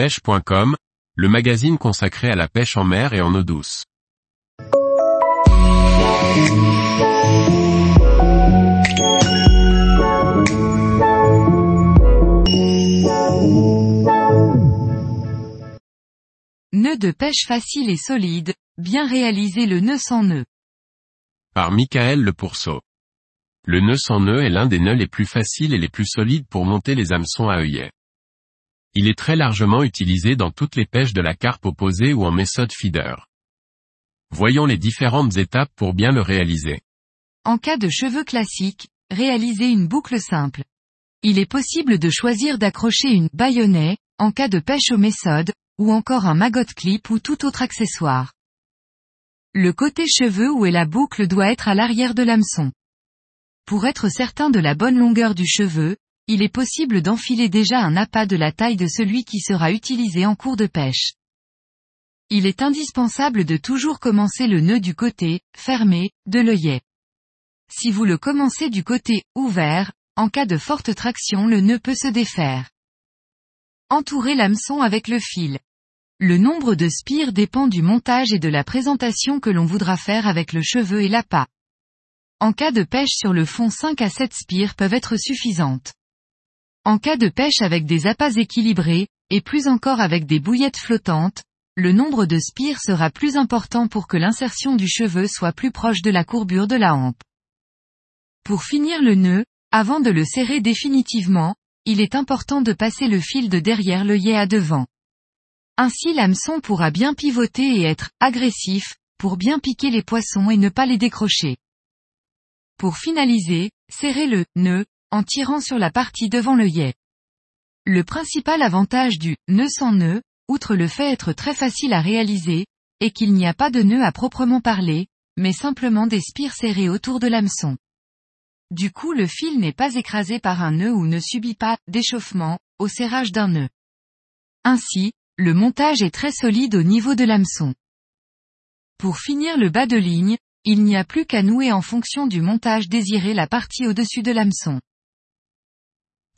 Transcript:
pêche.com, le magazine consacré à la pêche en mer et en eau douce. Nœud de pêche facile et solide, bien réaliser le nœud sans nœud. Par Michael Le Pourceau. Le nœud sans nœud est l'un des nœuds les plus faciles et les plus solides pour monter les hameçons à œillet. Il est très largement utilisé dans toutes les pêches de la carpe opposée ou en méthode feeder. Voyons les différentes étapes pour bien le réaliser. En cas de cheveux classiques, réalisez une boucle simple. Il est possible de choisir d'accrocher une baïonnet, en cas de pêche aux méthodes, ou encore un maggot clip ou tout autre accessoire. Le côté cheveux où est la boucle doit être à l'arrière de l'hameçon. Pour être certain de la bonne longueur du cheveu, il est possible d'enfiler déjà un appât de la taille de celui qui sera utilisé en cours de pêche. Il est indispensable de toujours commencer le nœud du côté, fermé, de l'œillet. Si vous le commencez du côté, ouvert, en cas de forte traction le nœud peut se défaire. Entourez l'hameçon avec le fil. Le nombre de spires dépend du montage et de la présentation que l'on voudra faire avec le cheveu et l'appât. En cas de pêche sur le fond 5 à 7 spires peuvent être suffisantes. En cas de pêche avec des appâts équilibrés, et plus encore avec des bouillettes flottantes, le nombre de spires sera plus important pour que l'insertion du cheveu soit plus proche de la courbure de la hampe. Pour finir le nœud, avant de le serrer définitivement, il est important de passer le fil de derrière l'œillet à devant. Ainsi l'hameçon pourra bien pivoter et être agressif, pour bien piquer les poissons et ne pas les décrocher. Pour finaliser, serrez le nœud en tirant sur la partie devant l'œillet. Le principal avantage du nœud sans nœud, outre le fait être très facile à réaliser, est qu'il n'y a pas de nœud à proprement parler, mais simplement des spires serrées autour de l'hameçon. Du coup le fil n'est pas écrasé par un nœud ou ne subit pas d'échauffement au serrage d'un nœud. Ainsi, le montage est très solide au niveau de l'hameçon. Pour finir le bas de ligne, il n'y a plus qu'à nouer en fonction du montage désiré la partie au-dessus de l'hameçon.